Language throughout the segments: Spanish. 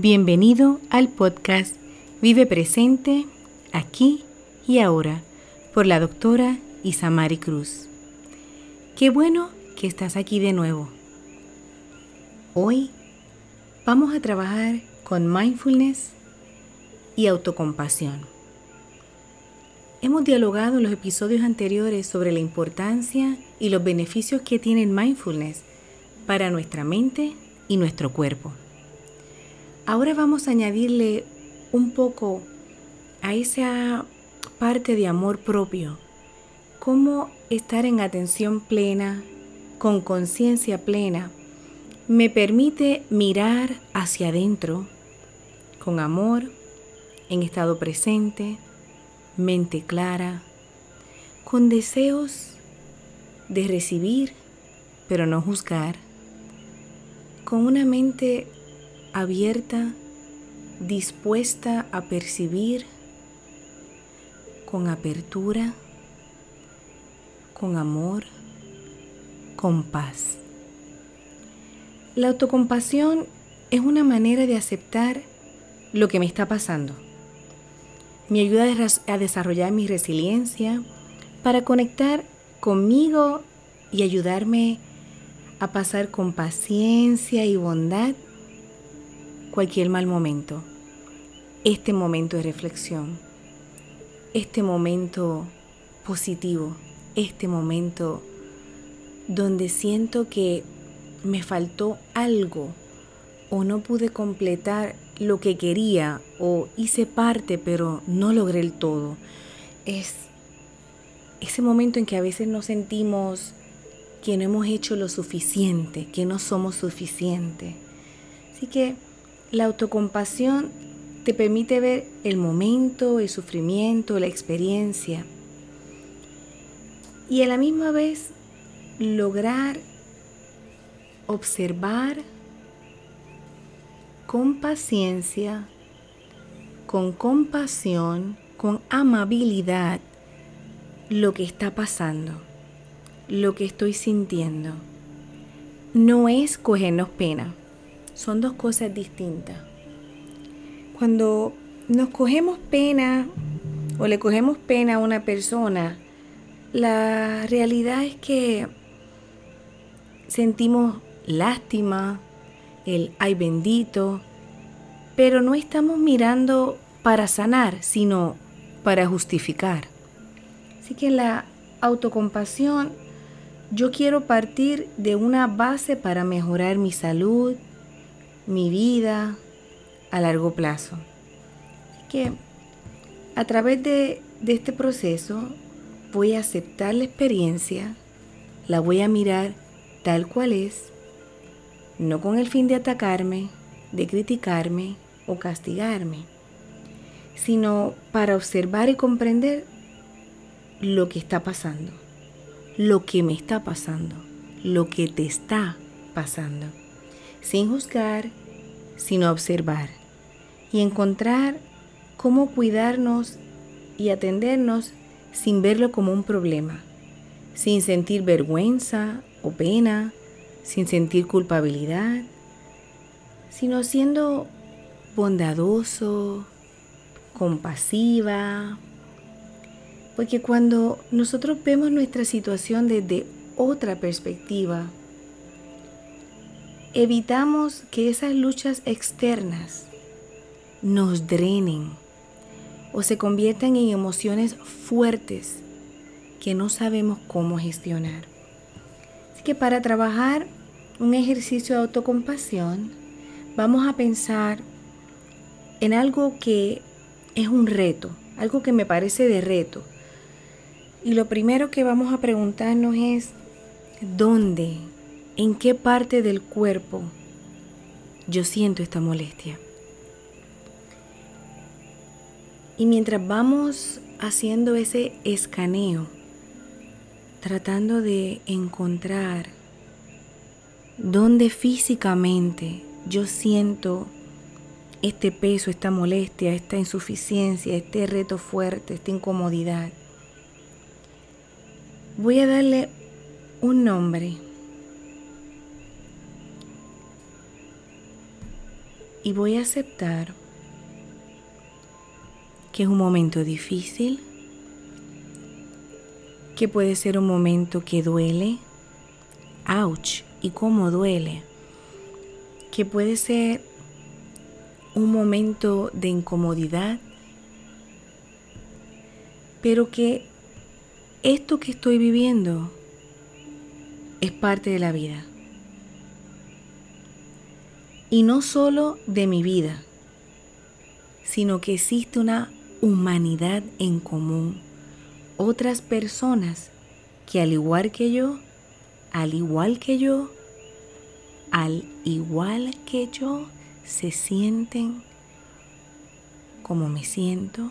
Bienvenido al podcast Vive Presente, aquí y ahora, por la doctora Isamari Cruz. Qué bueno que estás aquí de nuevo. Hoy vamos a trabajar con mindfulness y autocompasión. Hemos dialogado en los episodios anteriores sobre la importancia y los beneficios que tiene el mindfulness para nuestra mente y nuestro cuerpo. Ahora vamos a añadirle un poco a esa parte de amor propio, cómo estar en atención plena, con conciencia plena, me permite mirar hacia adentro con amor, en estado presente, mente clara, con deseos de recibir, pero no juzgar, con una mente abierta, dispuesta a percibir con apertura, con amor, con paz. La autocompasión es una manera de aceptar lo que me está pasando. Me ayuda a desarrollar mi resiliencia para conectar conmigo y ayudarme a pasar con paciencia y bondad cualquier mal momento, este momento de reflexión, este momento positivo, este momento donde siento que me faltó algo o no pude completar lo que quería o hice parte pero no logré el todo. Es ese momento en que a veces nos sentimos que no hemos hecho lo suficiente, que no somos suficientes. Así que la autocompasión te permite ver el momento, el sufrimiento, la experiencia y a la misma vez lograr observar con paciencia, con compasión, con amabilidad lo que está pasando, lo que estoy sintiendo. No es cogernos pena son dos cosas distintas. Cuando nos cogemos pena o le cogemos pena a una persona, la realidad es que sentimos lástima, el ay bendito, pero no estamos mirando para sanar, sino para justificar. Así que la autocompasión, yo quiero partir de una base para mejorar mi salud, mi vida a largo plazo. Así que a través de, de este proceso voy a aceptar la experiencia, la voy a mirar tal cual es, no con el fin de atacarme, de criticarme o castigarme, sino para observar y comprender lo que está pasando, lo que me está pasando, lo que te está pasando sin juzgar, sino observar y encontrar cómo cuidarnos y atendernos sin verlo como un problema, sin sentir vergüenza o pena, sin sentir culpabilidad, sino siendo bondadoso, compasiva, porque cuando nosotros vemos nuestra situación desde otra perspectiva, evitamos que esas luchas externas nos drenen o se conviertan en emociones fuertes que no sabemos cómo gestionar. Así que para trabajar un ejercicio de autocompasión, vamos a pensar en algo que es un reto, algo que me parece de reto. Y lo primero que vamos a preguntarnos es, ¿dónde en qué parte del cuerpo yo siento esta molestia. Y mientras vamos haciendo ese escaneo, tratando de encontrar dónde físicamente yo siento este peso, esta molestia, esta insuficiencia, este reto fuerte, esta incomodidad, voy a darle un nombre Y voy a aceptar que es un momento difícil, que puede ser un momento que duele, ouch, y cómo duele, que puede ser un momento de incomodidad, pero que esto que estoy viviendo es parte de la vida. Y no solo de mi vida, sino que existe una humanidad en común, otras personas que al igual que yo, al igual que yo, al igual que yo, se sienten como me siento,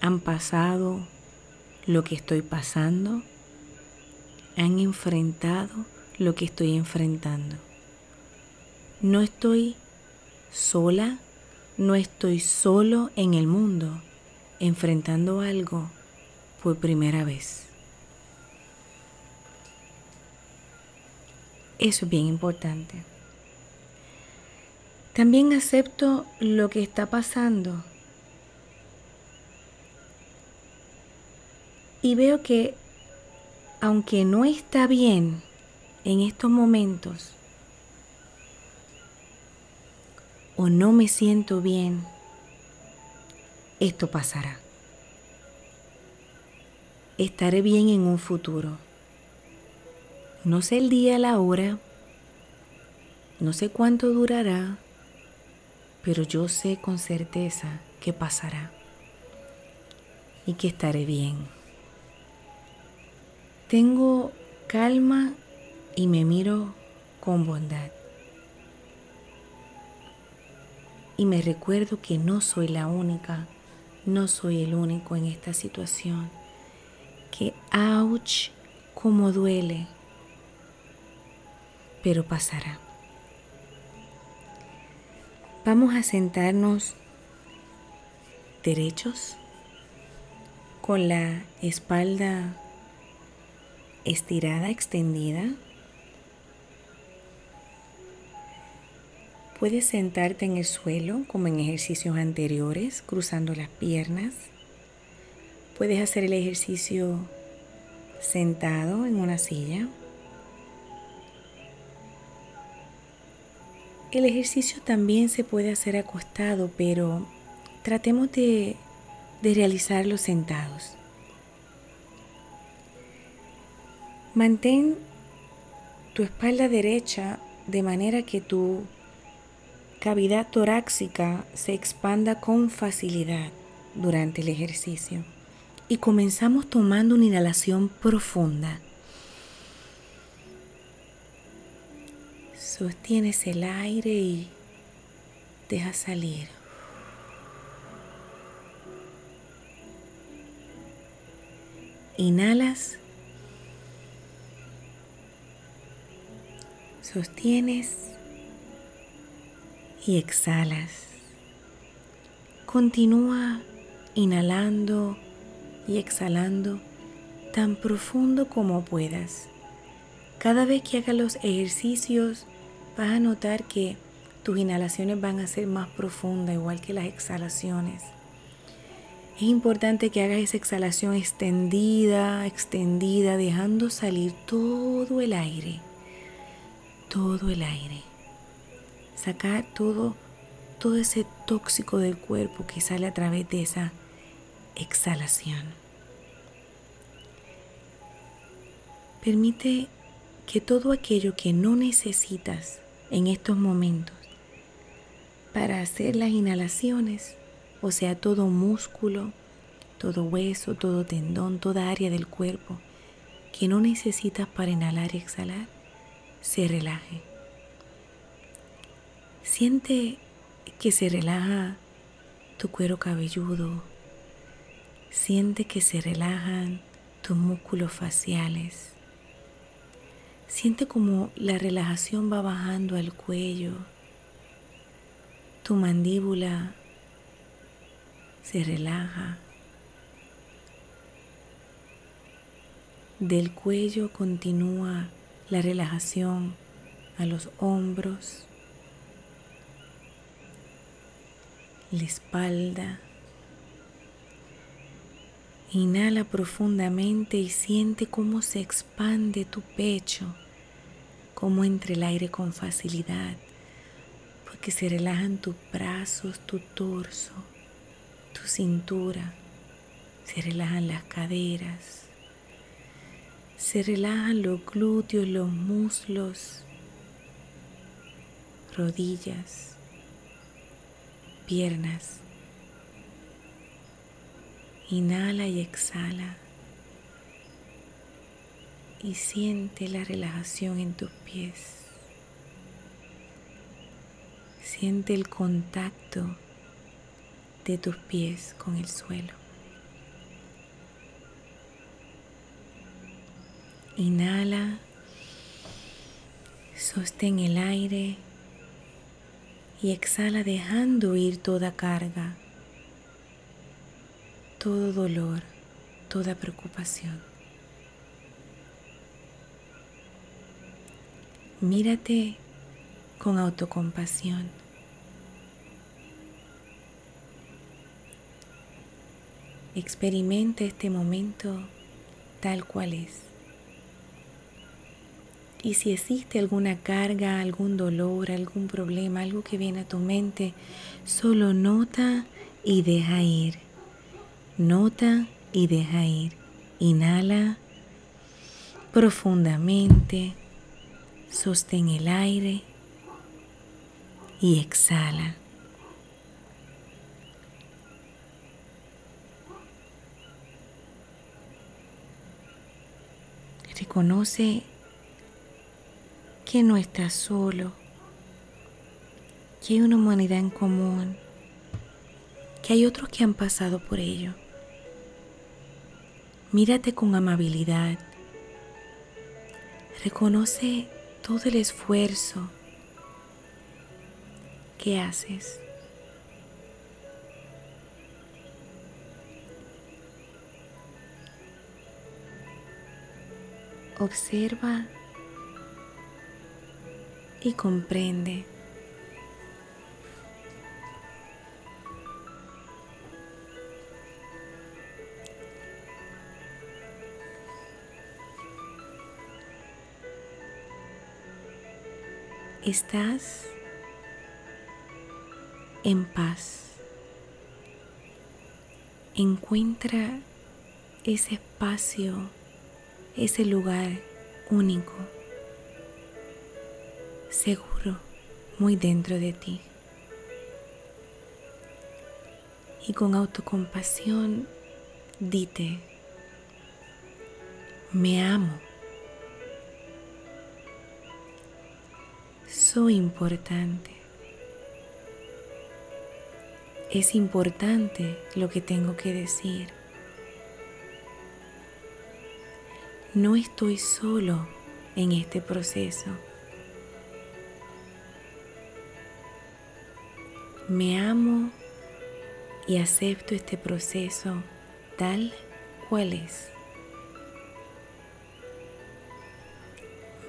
han pasado lo que estoy pasando, han enfrentado lo que estoy enfrentando. No estoy sola, no estoy solo en el mundo enfrentando algo por primera vez. Eso es bien importante. También acepto lo que está pasando y veo que aunque no está bien en estos momentos o no me siento bien, esto pasará. Estaré bien en un futuro. No sé el día, la hora, no sé cuánto durará, pero yo sé con certeza que pasará y que estaré bien. Tengo calma y me miro con bondad. Y me recuerdo que no soy la única, no soy el único en esta situación. Que ouch, como duele pero pasará. Vamos a sentarnos derechos con la espalda estirada, extendida. Puedes sentarte en el suelo como en ejercicios anteriores, cruzando las piernas. Puedes hacer el ejercicio sentado en una silla. El ejercicio también se puede hacer acostado, pero tratemos de, realizarlo sentados. Mantén tu espalda derecha de manera que tu cavidad torácica se expanda con facilidad durante el ejercicio. Y comenzamos tomando una inhalación profunda. Sostienes el aire y deja salir. Inhalas. Sostienes y exhalas. Continúa inhalando y exhalando tan profundo como puedas. Cada vez que hagas los ejercicios, vas a notar que tus inhalaciones van a ser más profundas, igual que las exhalaciones. Es importante que hagas esa exhalación extendida, extendida, dejando salir todo el aire, todo el aire. Sacar todo, todo ese tóxico del cuerpo que sale a través de esa exhalación. Permite que todo aquello que no necesitas en estos momentos para hacer las inhalaciones, o sea, todo músculo, todo hueso, todo tendón, toda área del cuerpo que no necesitas para inhalar y exhalar, se relaje. Siente que se relaja tu cuero cabelludo, siente que se relajan tus músculos faciales, Siente como la relajación va bajando al cuello. Tu mandíbula se relaja. Del cuello continúa la relajación a los hombros, la espalda. Inhala profundamente y siente cómo se expande tu pecho, cómo entra el aire con facilidad, porque se relajan tus brazos, tu torso, tu cintura, se relajan las caderas, se relajan los glúteos, los muslos, rodillas, piernas. Inhala y exhala. Y siente la relajación en tus pies. Siente el contacto de tus pies con el suelo. Inhala, sostén el aire y exhala dejando ir toda carga, todo dolor, toda preocupación. Mírate con autocompasión. Experimenta este momento tal cual es. Y si existe alguna carga, algún dolor, algún problema, algo que viene a tu mente, solo nota y deja ir. Nota y deja ir. Inhala profundamente, sostén el aire y exhala. Reconoce que no estás solo, que hay una humanidad en común, que hay otros que han pasado por ello. Mírate con amabilidad. Reconoce todo el esfuerzo que haces. Observa y comprende. Estás en paz. Encuentra ese espacio, ese lugar único seguro muy dentro de ti. Y con autocompasión dite, me amo. Soy importante. Es importante lo que tengo que decir. No estoy solo en este proceso. Me amo y acepto este proceso tal cual es.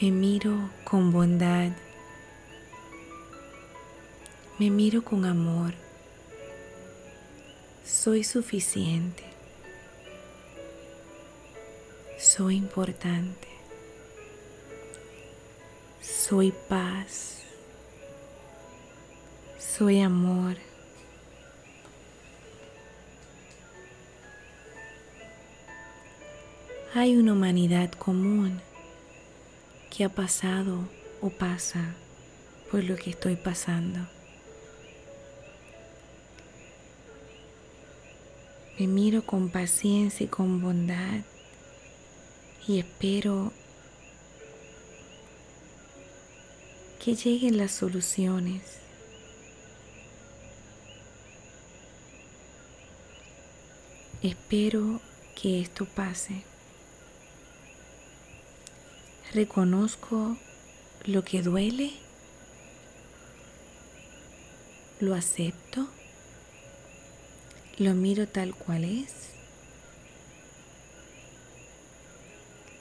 Me miro con bondad. Me miro con amor. Soy suficiente. Soy importante. Soy paz soy amor. Hay una humanidad común que ha pasado o pasa por lo que estoy pasando. Me miro con paciencia y con bondad y espero que lleguen las soluciones. Espero que esto pase. Reconozco lo que duele. Lo acepto. Lo miro tal cual es.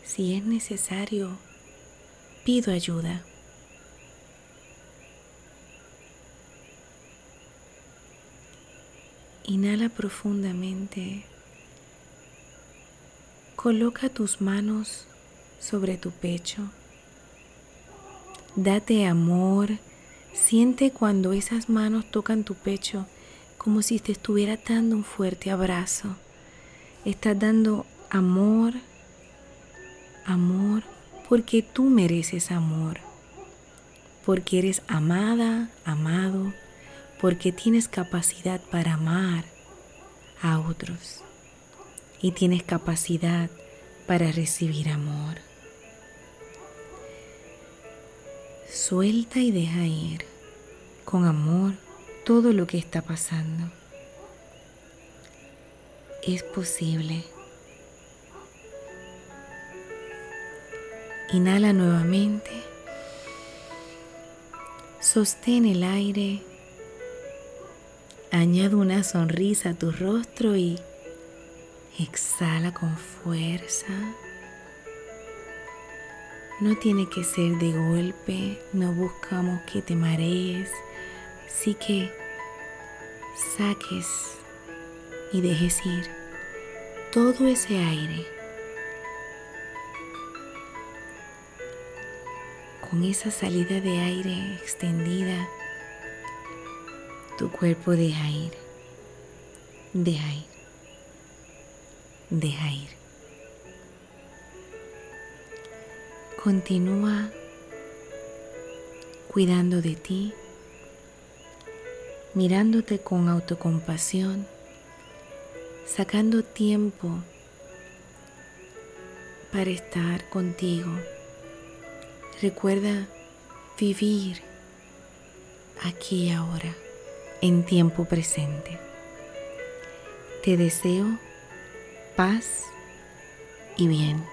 Si es necesario, pido ayuda. Inhala profundamente. Coloca tus manos sobre tu pecho. Date amor. Siente cuando esas manos tocan tu pecho como si te estuviera dando un fuerte abrazo. Estás dando amor, amor, porque tú mereces amor, porque eres amada, amado, porque tienes capacidad para amar a otros y tienes capacidad para recibir amor. Suelta y deja ir con amor todo lo que está pasando. Es posible. Inhala nuevamente. Sostén el aire. Añade una sonrisa a tu rostro y exhala con fuerza. No tiene que ser de golpe, no buscamos que te marees, sí que saques y dejes ir todo ese aire con esa salida de aire extendida, tu cuerpo deja ir, deja ir, deja ir. Continúa cuidando de ti, mirándote con autocompasión, sacando tiempo para estar contigo. Recuerda vivir aquí y ahora, en tiempo presente. Te deseo paz y bien.